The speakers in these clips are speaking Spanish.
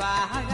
se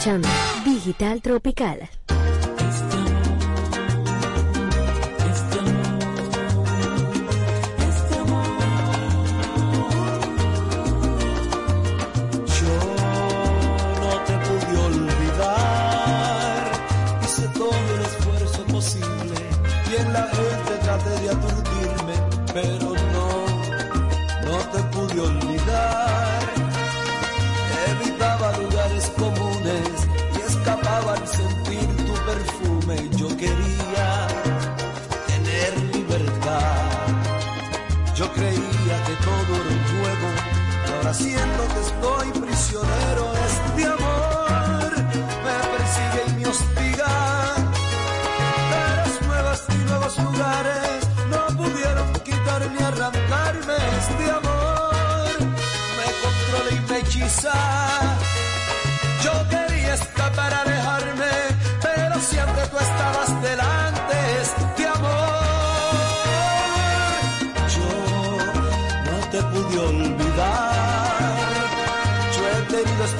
escuchando Digital Tropical.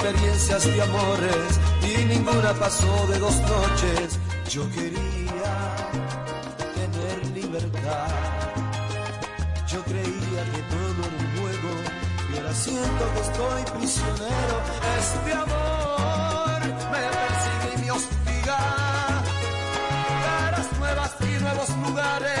experiencias y amores y ninguna pasó de dos noches. Yo quería tener libertad. Yo creía que todo era un juego y ahora siento que estoy prisionero. Este amor me persigue y me hostiga. Caras nuevas y nuevos lugares.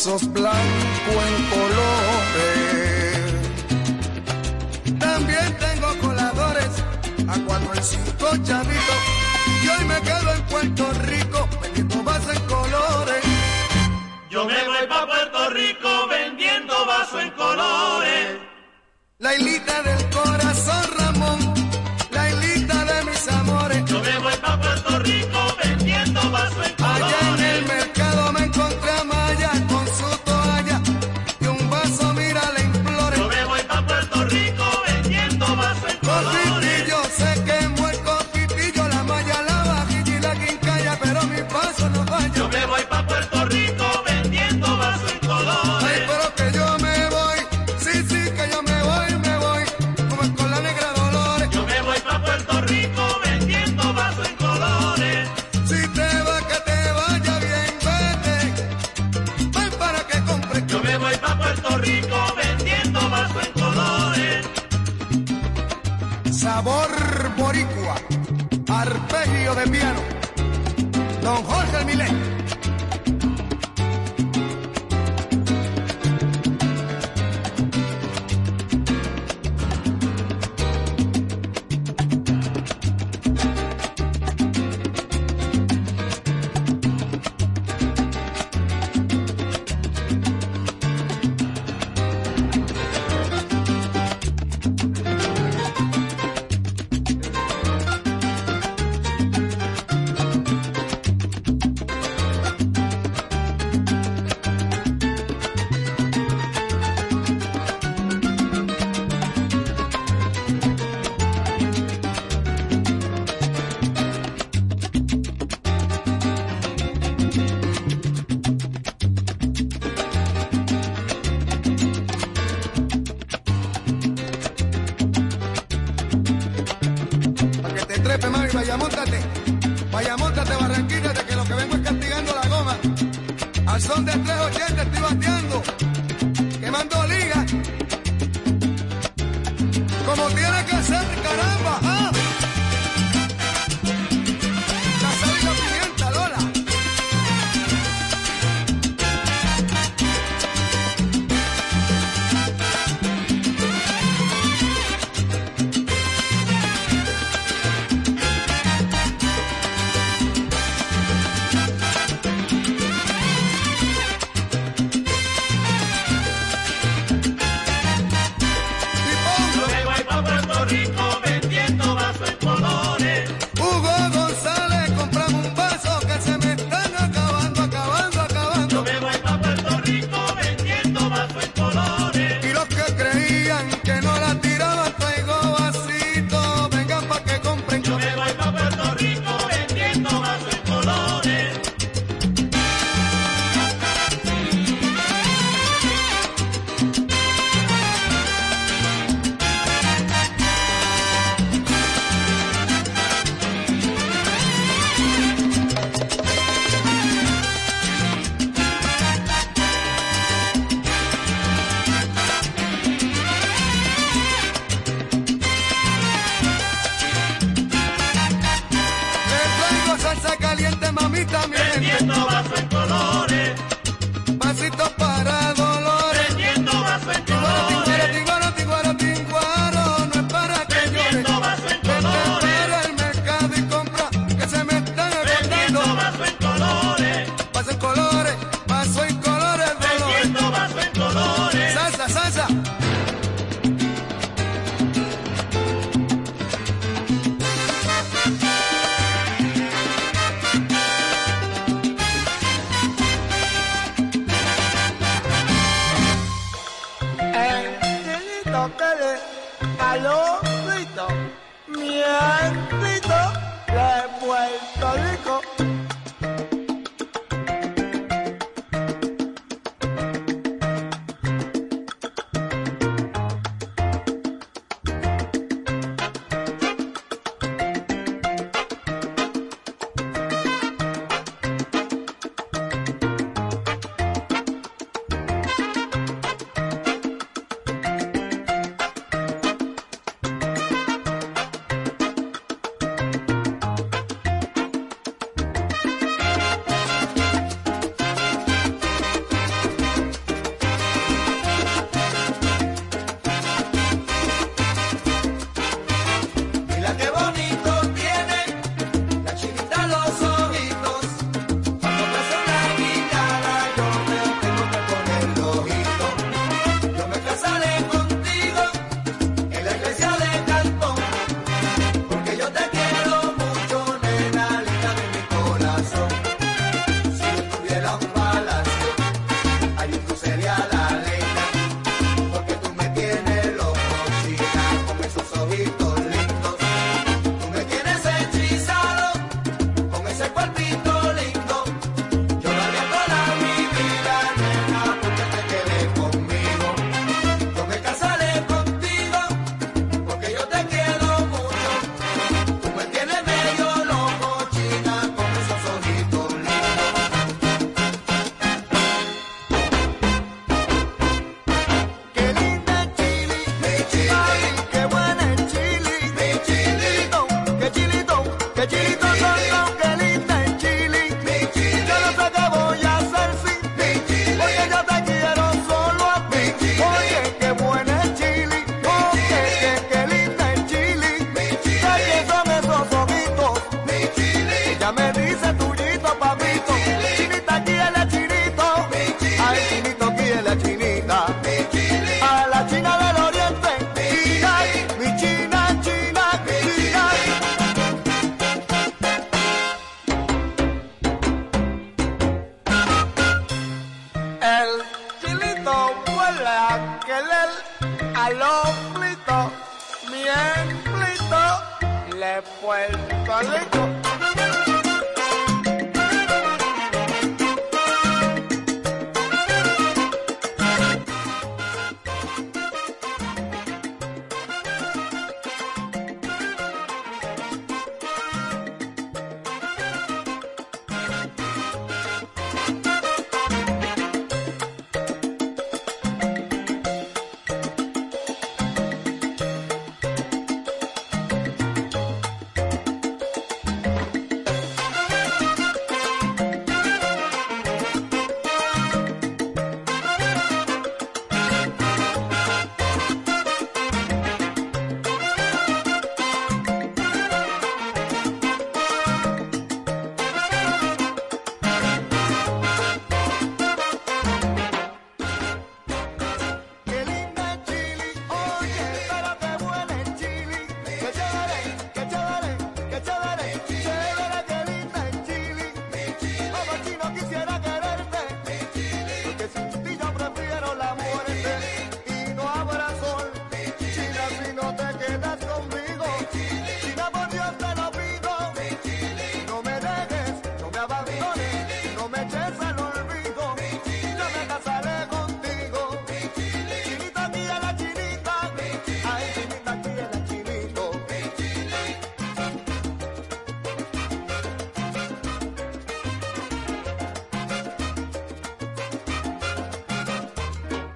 versos blanco en colores. También tengo coladores a cuando el cinco chavito. Y hoy me quedo en Puerto Rico vendiendo vaso en colores. Yo me voy para Puerto Rico vendiendo vaso en colores. La hilita del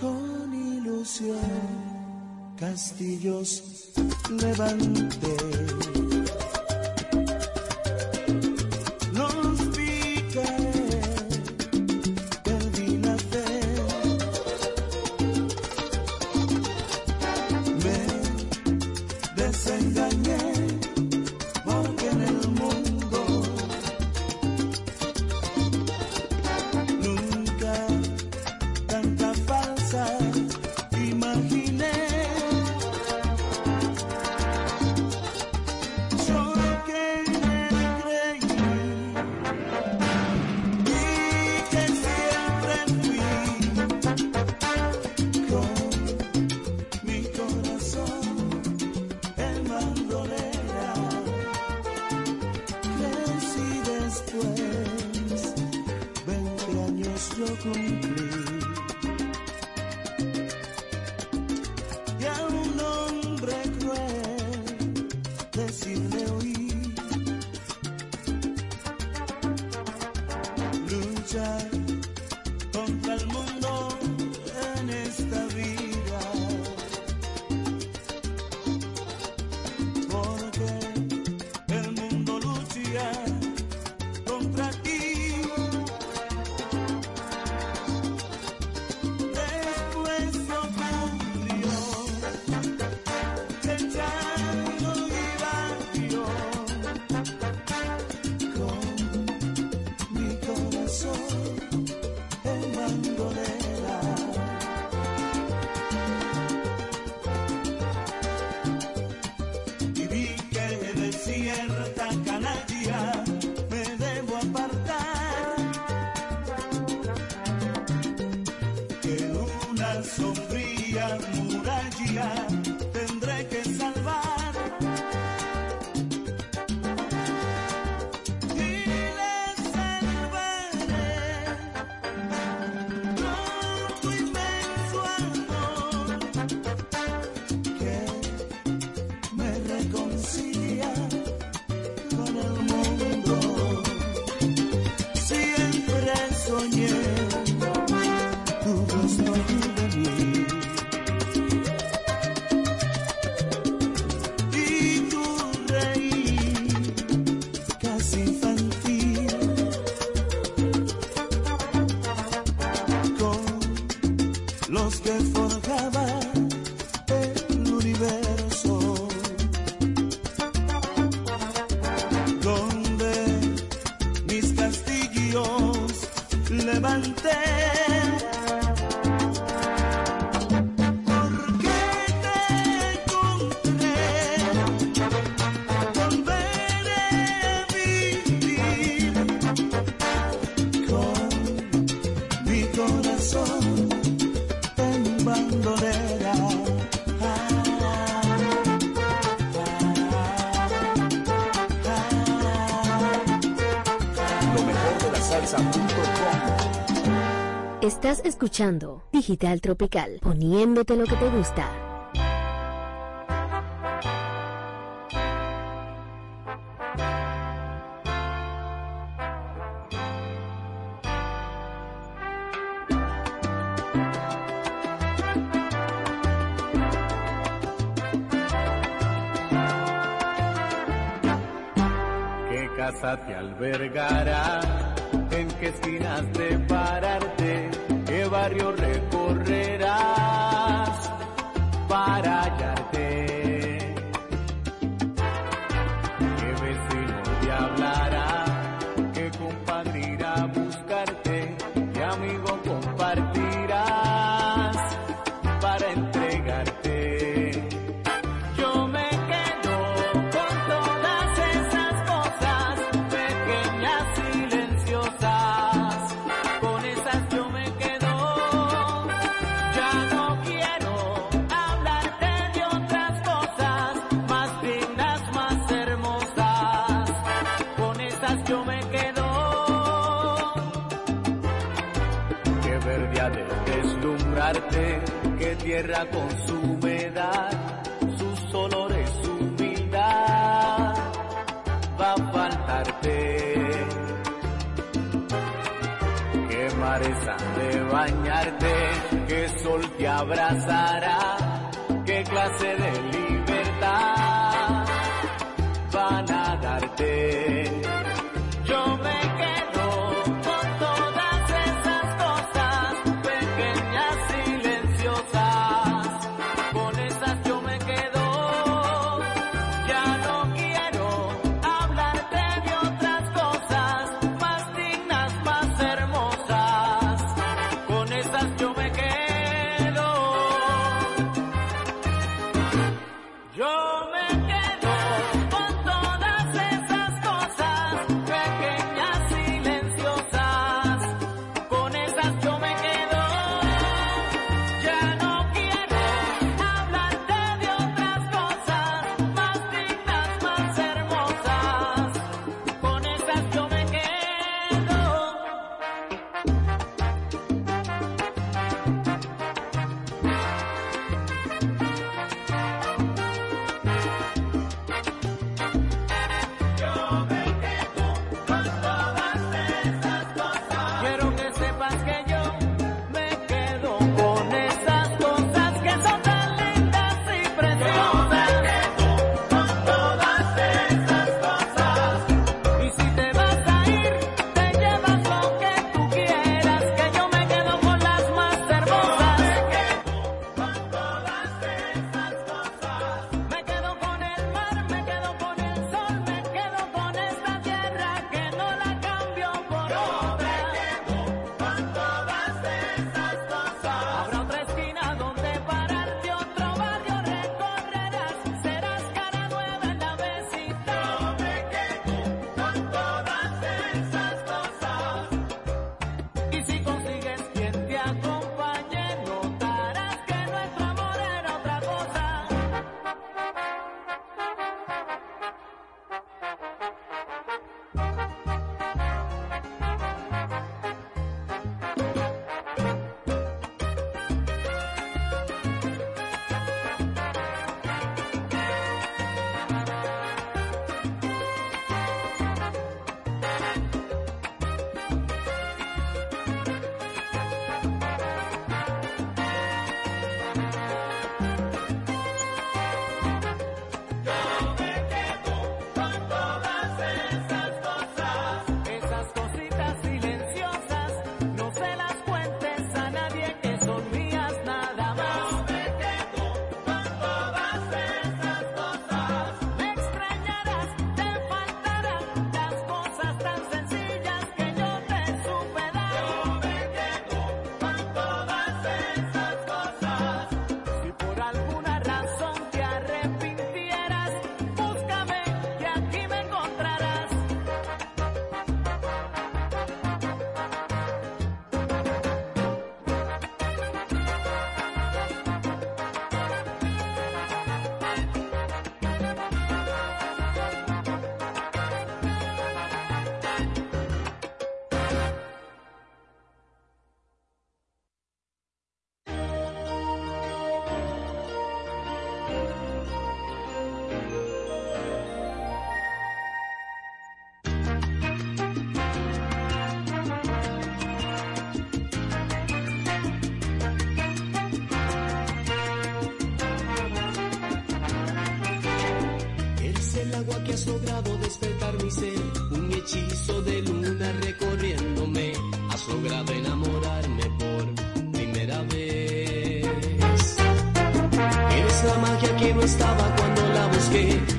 con ilusión castillos levanté Estás escuchando Digital Tropical, poniéndote lo que te gusta. Qué casa te alberga Un hechizo de luna recorriéndome. Has logrado enamorarme por primera vez. Eres la magia que no estaba cuando la busqué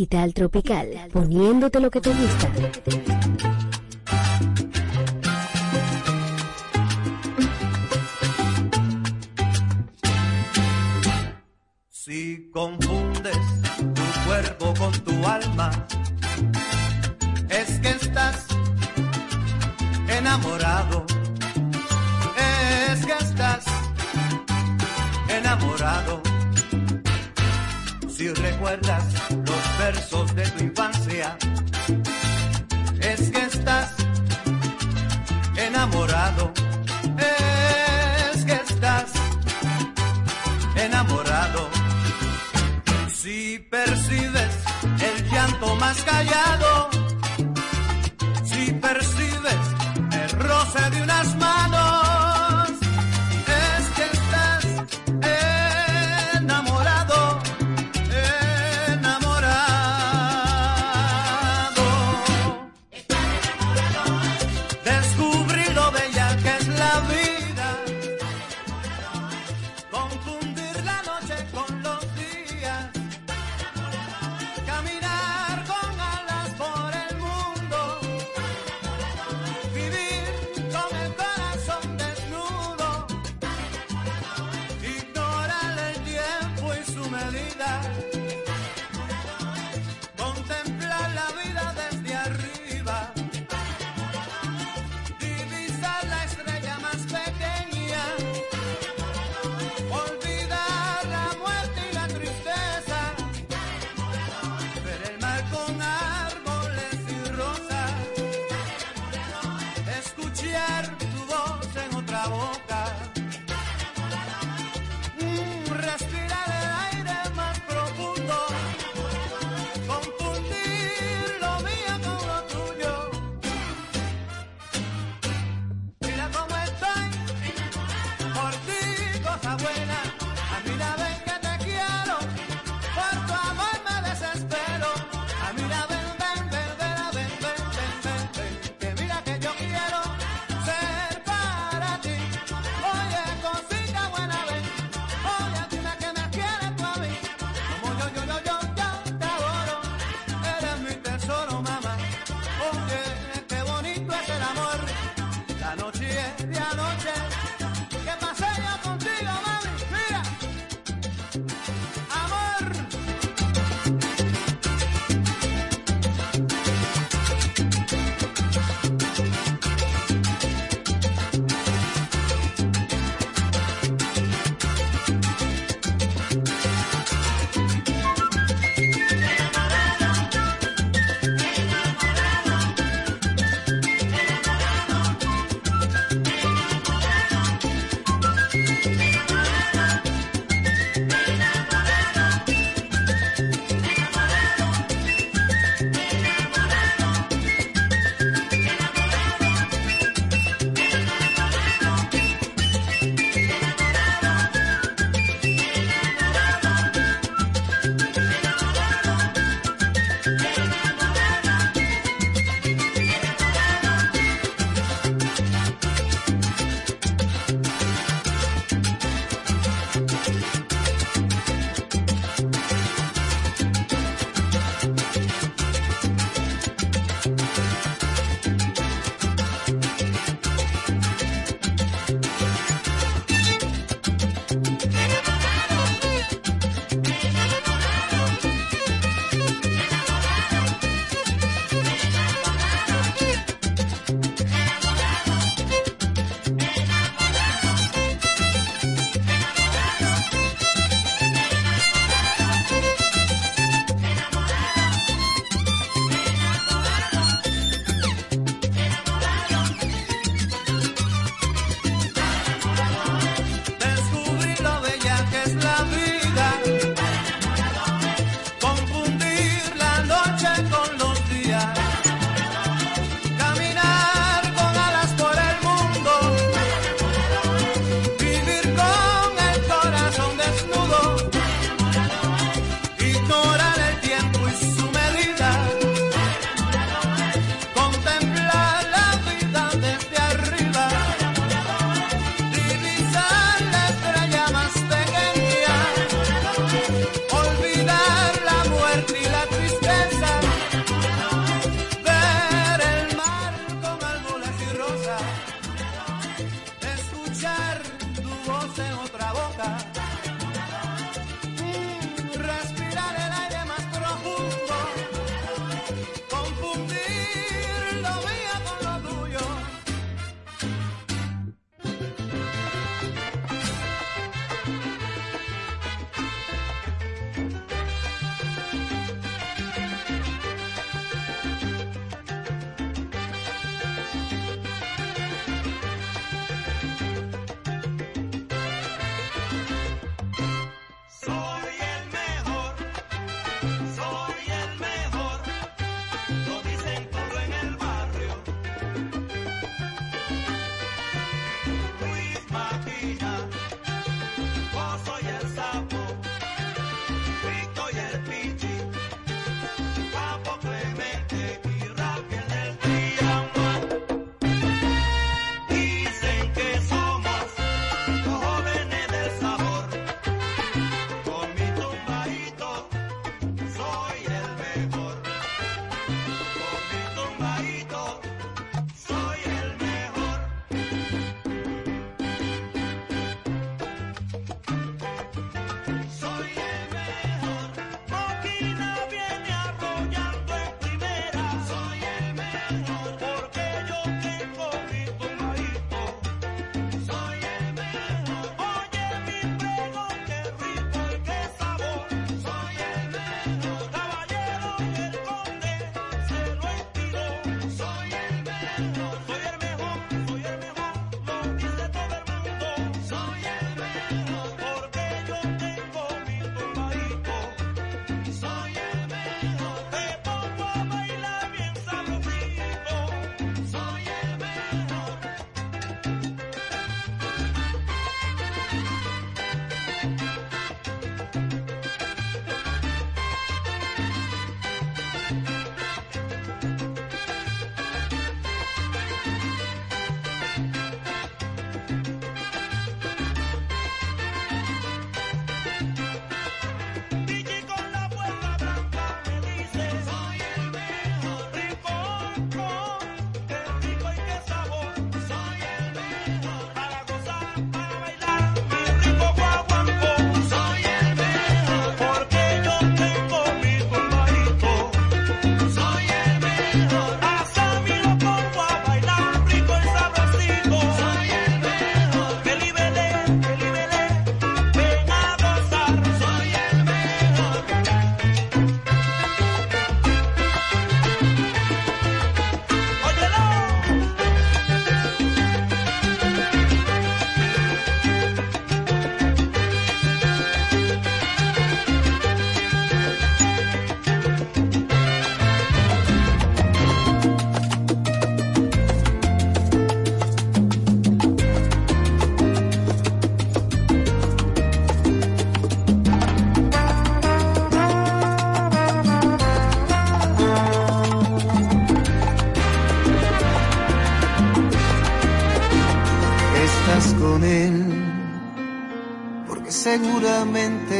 Digital Tropical, poniéndote lo que te gusta.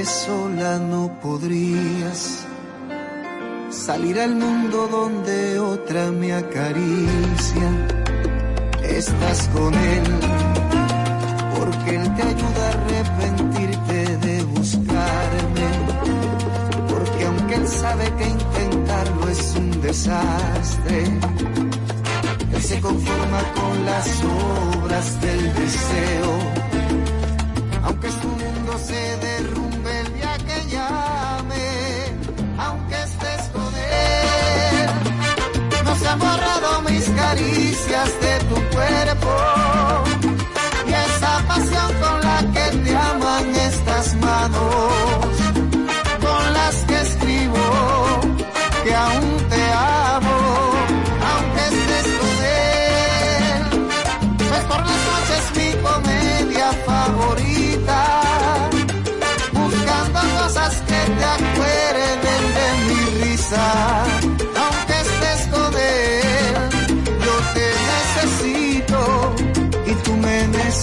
Sola no podrías salir al mundo donde otra me acaricia. Estás con él porque él te ayuda a arrepentirte de buscarme. Porque aunque él sabe que intentarlo es un desastre, él se conforma con las obras del deseo. Aunque su mundo se derrumbe borrado mis caricias de tu cuerpo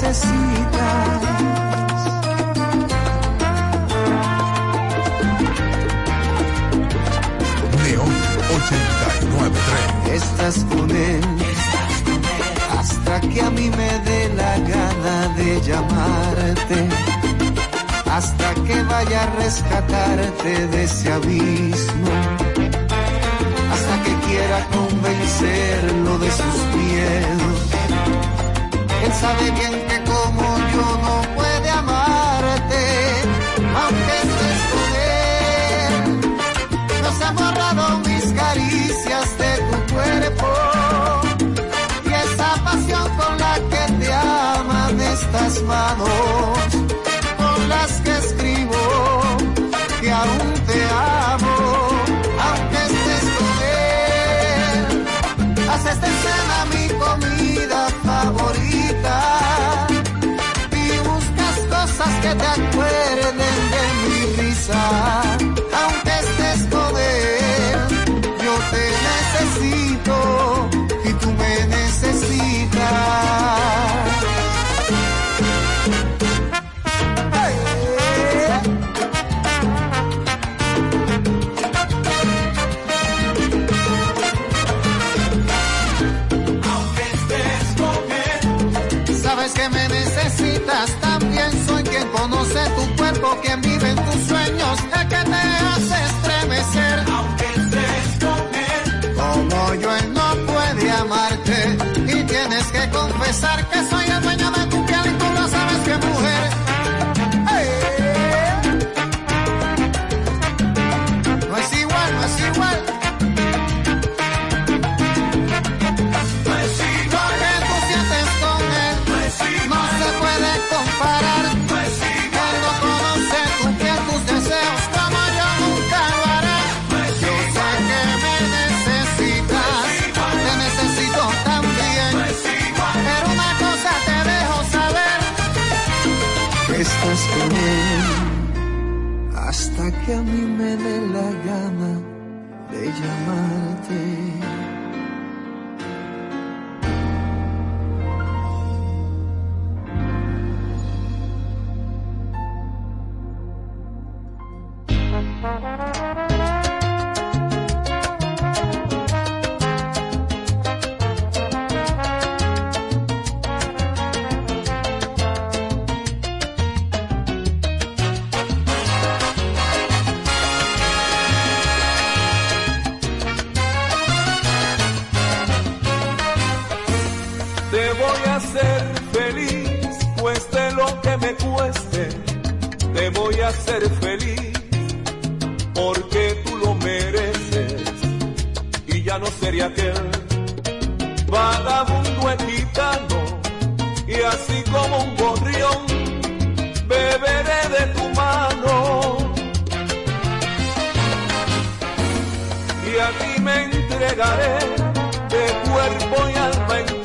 necesitas. Neón 893. Estás con él hasta que a mí me dé la gana de llamarte, hasta que vaya a rescatarte de ese abismo, hasta que quiera convencerlo de sus miedos. Sabe bien que como yo no puede amarte, aunque estés con él. No se han borrado mis caricias de tu cuerpo y esa pasión con la que te aman estas manos, cuerpo, cueste. Te voy a hacer feliz, porque tú lo mereces. Y ya no seré aquel vagabundo gitano. Y así como un gorrión, beberé de tu mano. Y a ti me entregaré de cuerpo y alma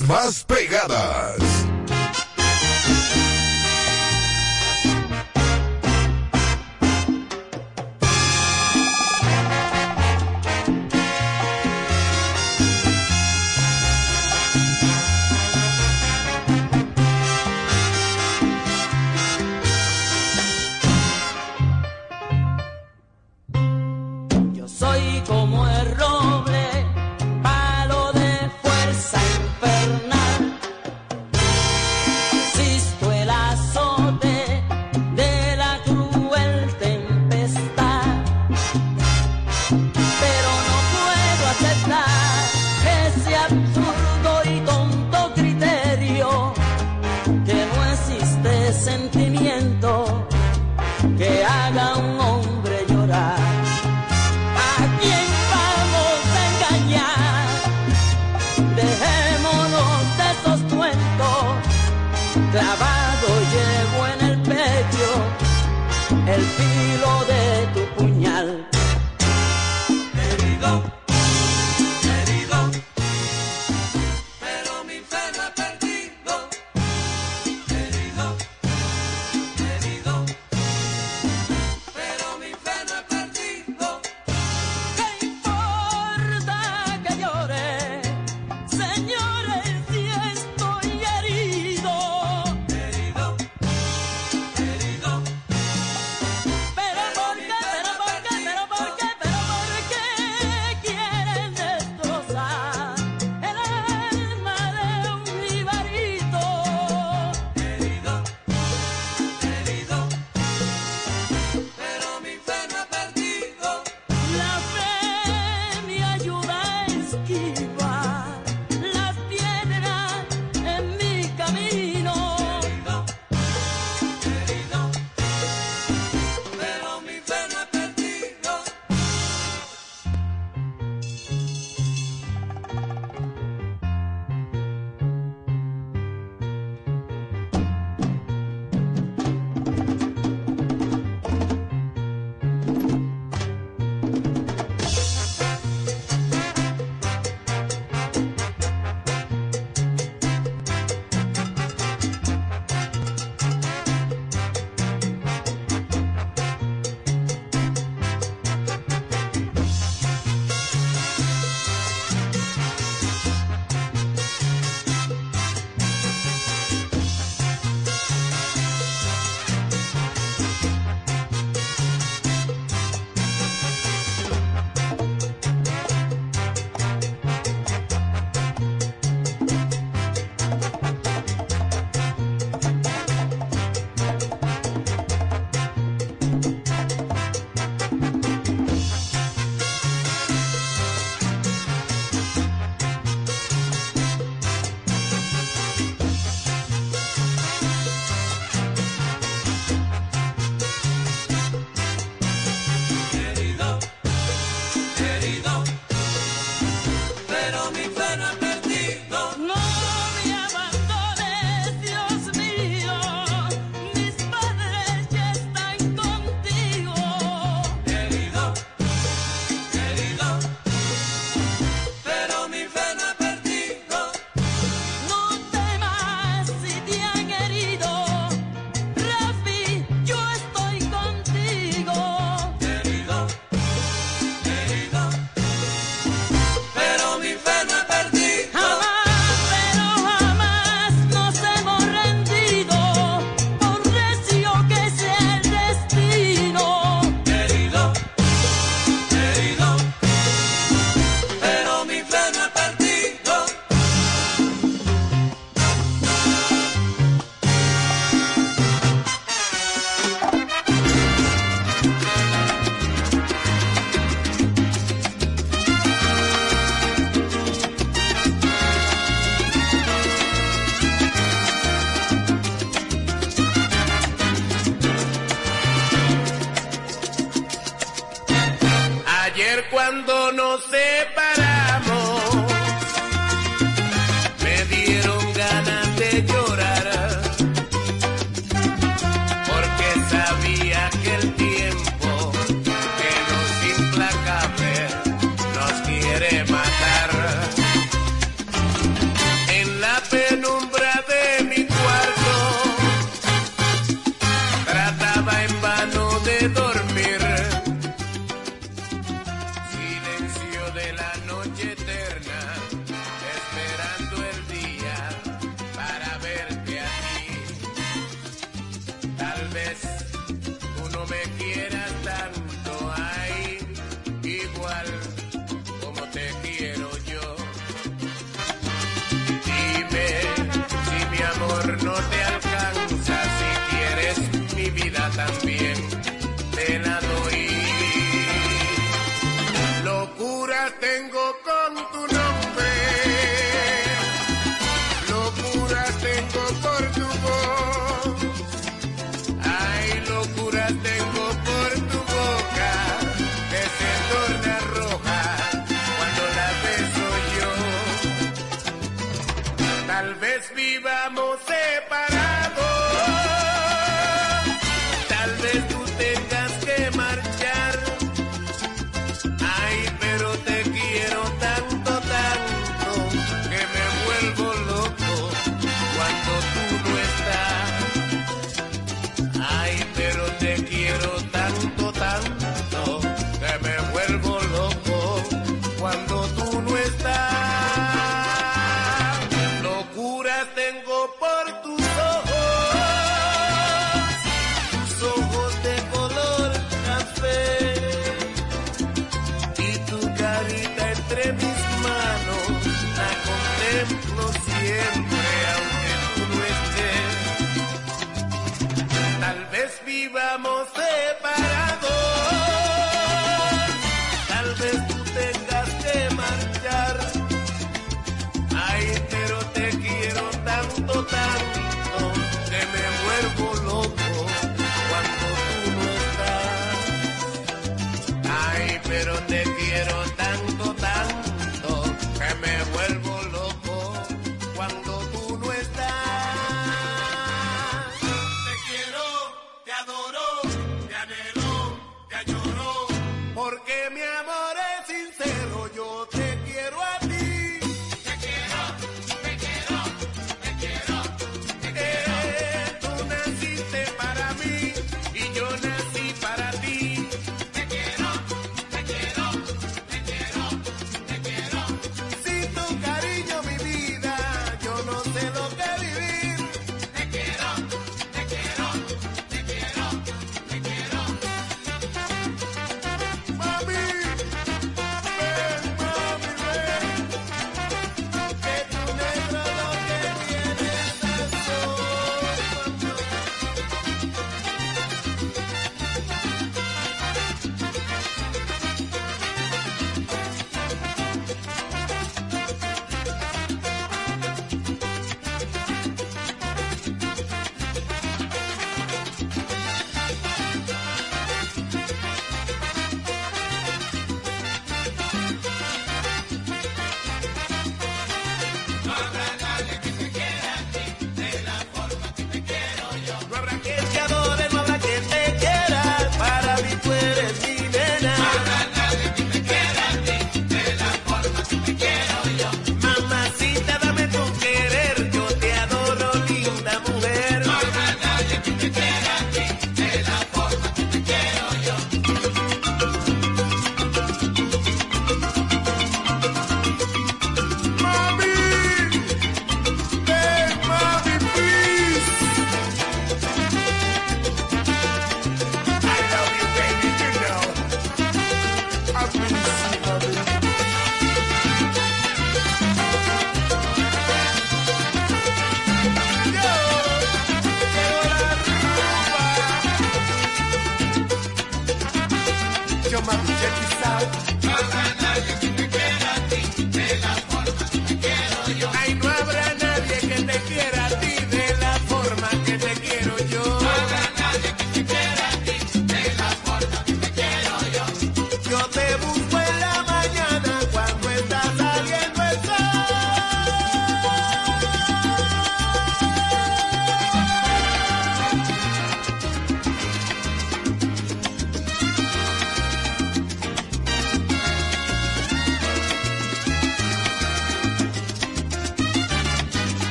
más pegadas.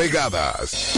Pegadas.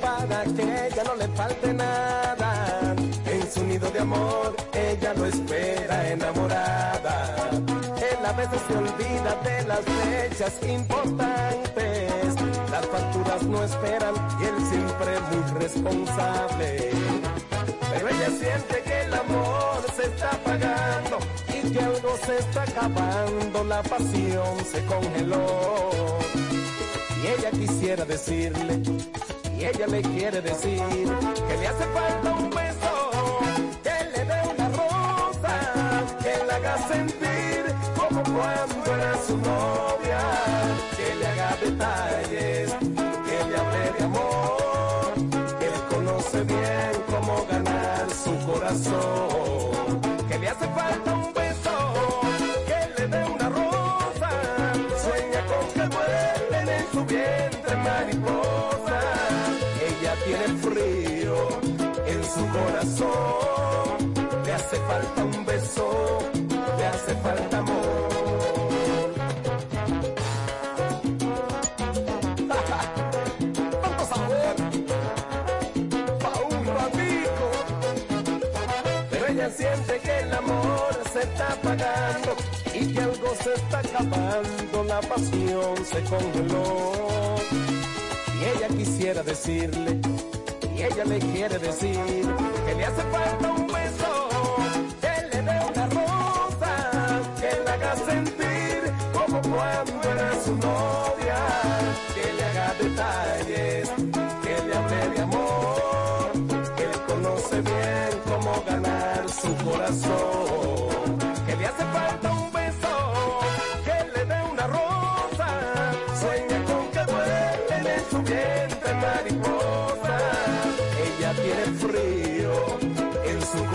Para que ella no le falte nada. En su nido de amor, ella lo espera enamorada. Él veces se olvida de las fechas importantes. Las facturas no esperan y él siempre muy responsable. Pero ella siente que el amor se está apagando y que algo se está acabando, la pasión se congeló. Y ella quisiera decirle, ella le quiere decir, que le hace falta un beso, que le dé una rosa, que le haga sentir como cuando era su novia, que le haga detalles, que le hable de amor, que él conoce bien cómo ganar su corazón, que le hace falta un beso, que le dé una rosa, sueña con que vuelen en su vientre mariposa, tiene frío en su corazón, le hace falta un beso, le hace falta amor. Siente que el amor se está apagando y que algo se está acabando, la pasión se congeló. Ella quisiera decirle, y ella le quiere decir, que le hace falta un beso, que le dé una rosa, que le haga sentir como cuando era su novia,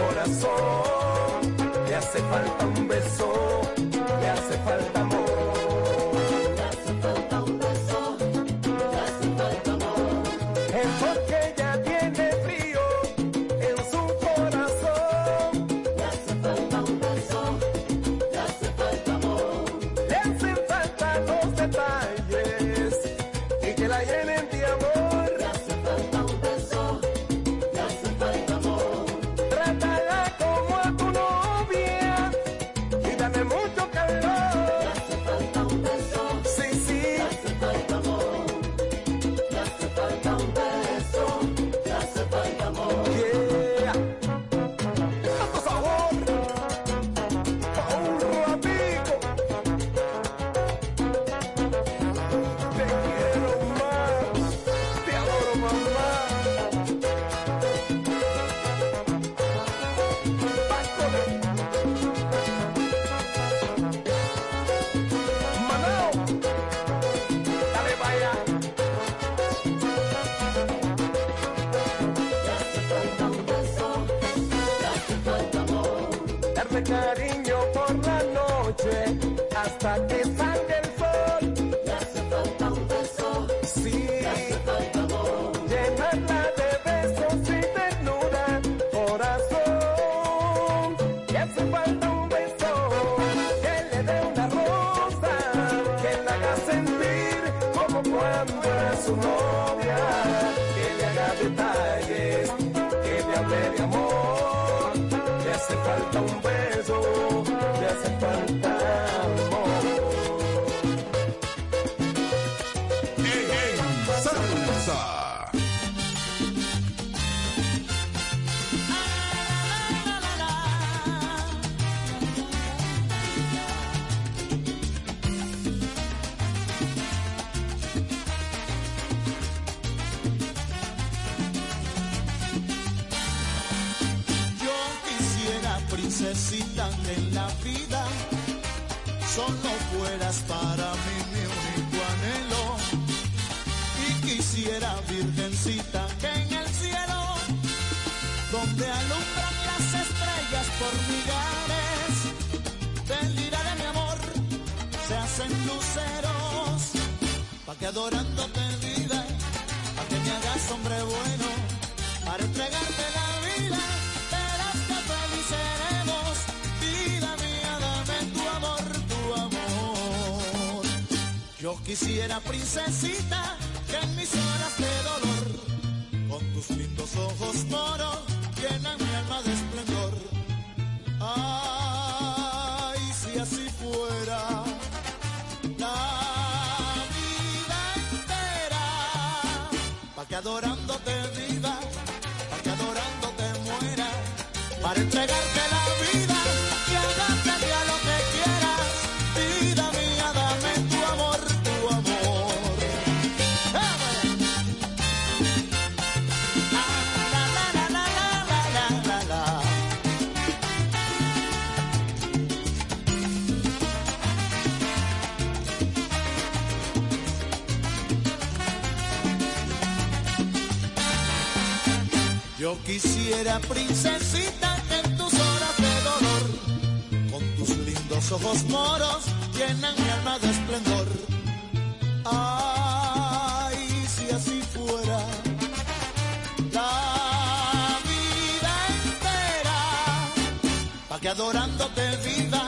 corazón, le hace falta un beso, le hace falta amor. Quisiera, princesita, que en tus horas de dolor, con tus lindos ojos moros, llenan mi alma de esplendor. Ay, si así fuera la vida entera, pa' que adorándote viva,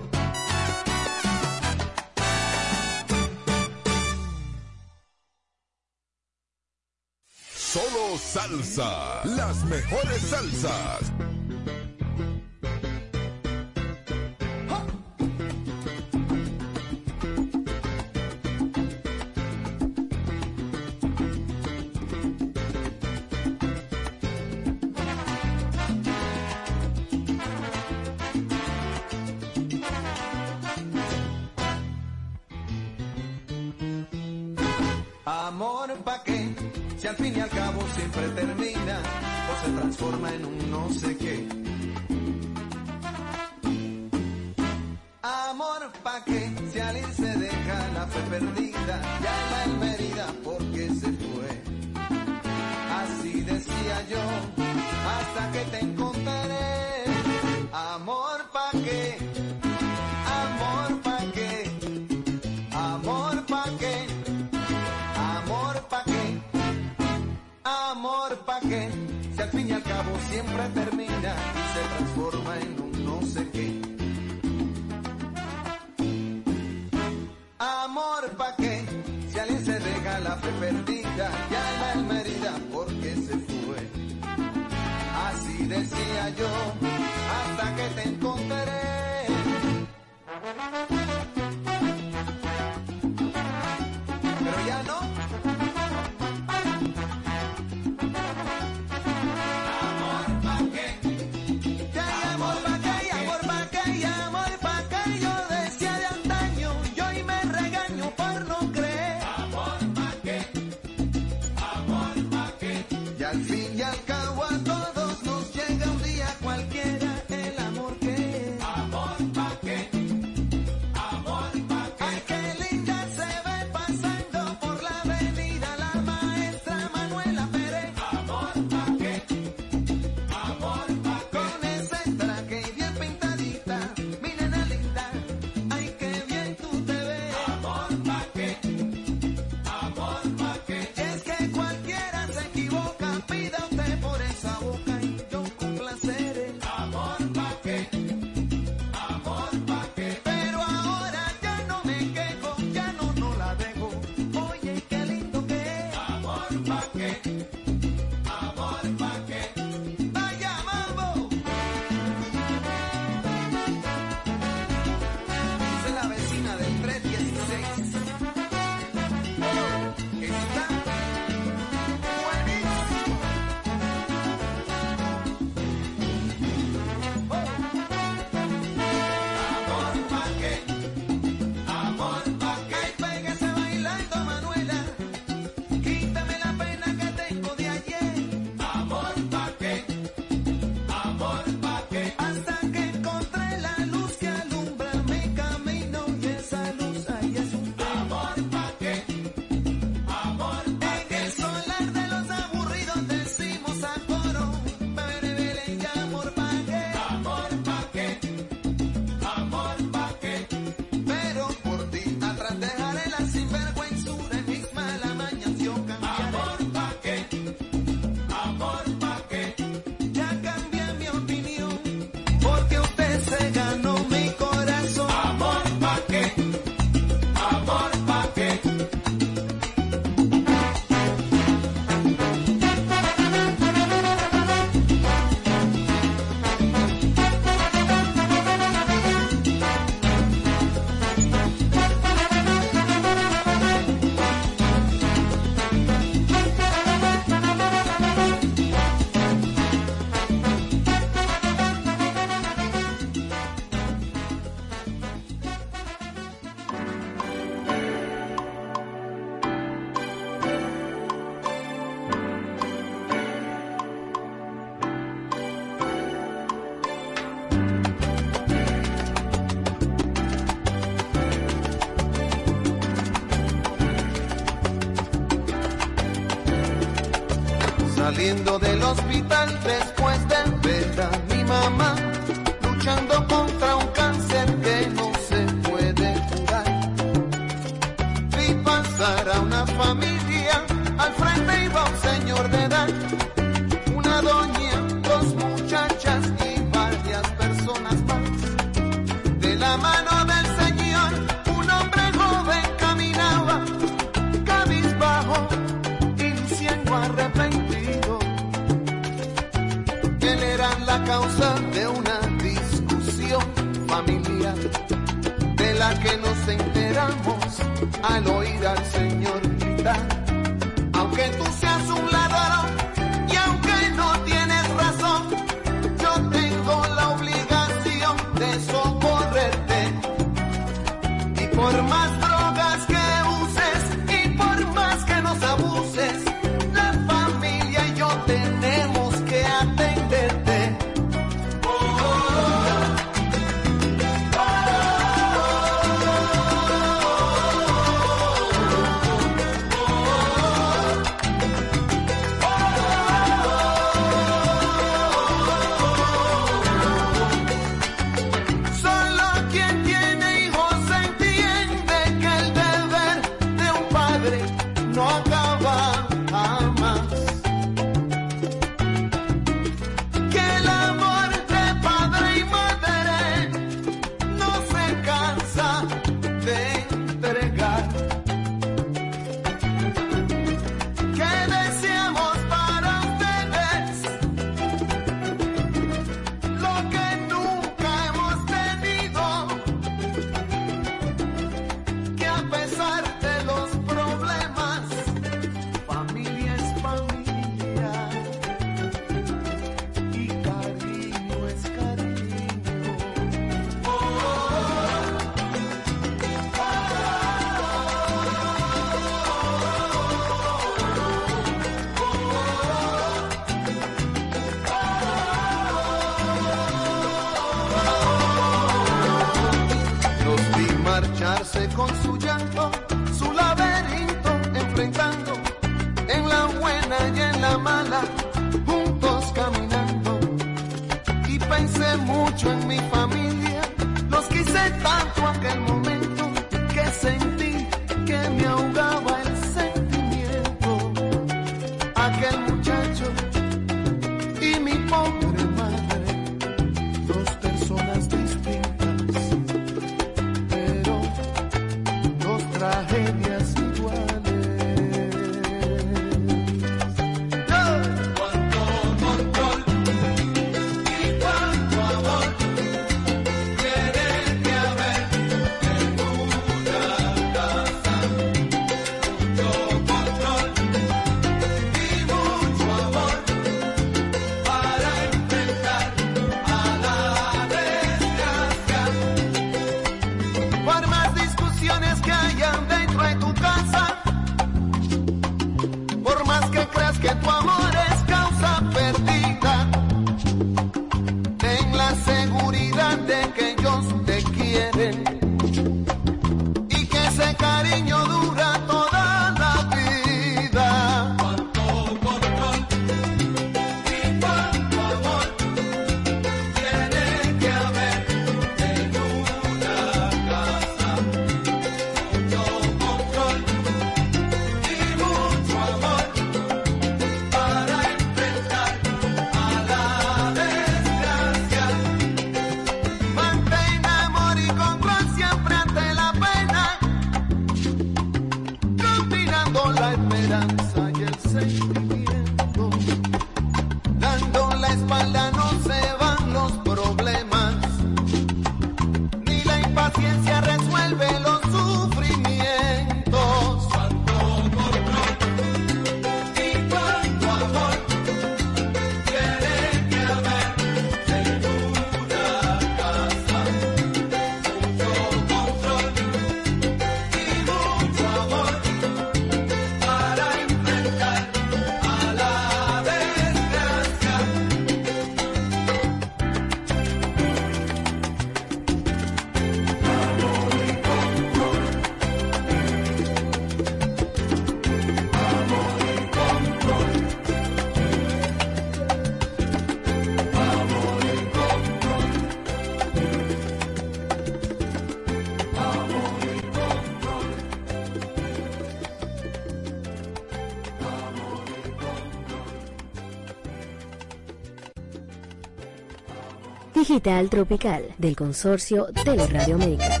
Digital Tropical del consorcio Teleradio América.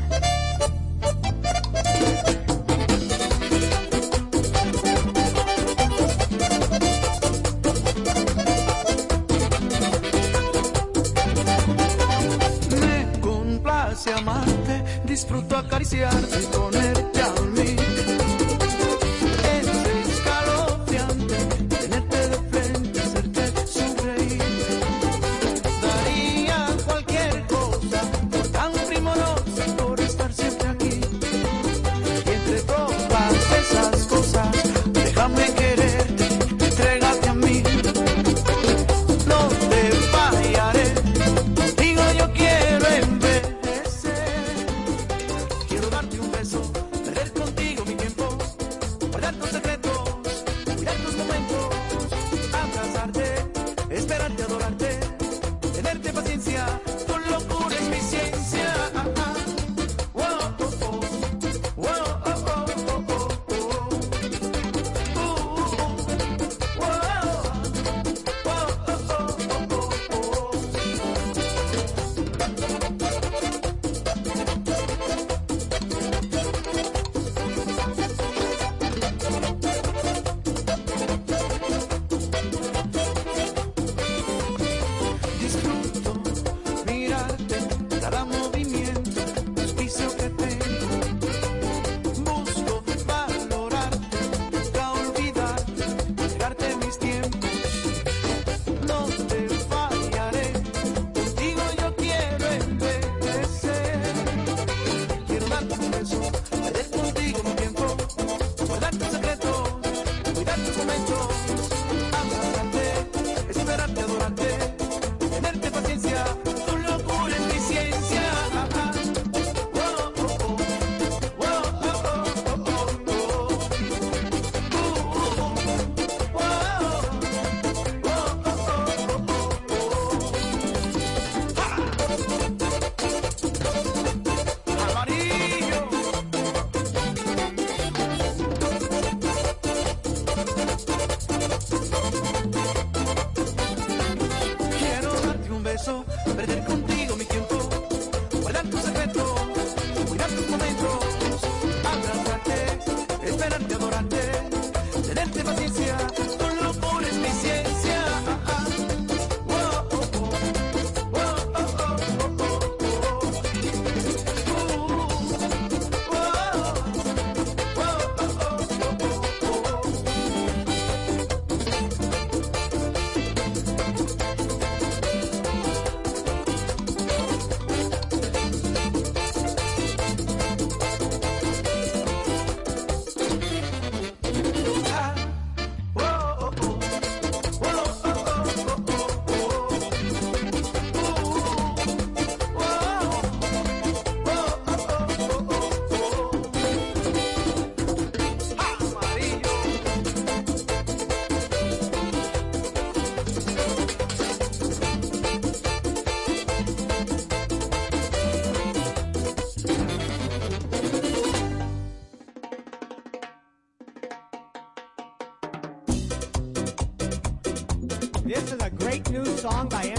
Anthony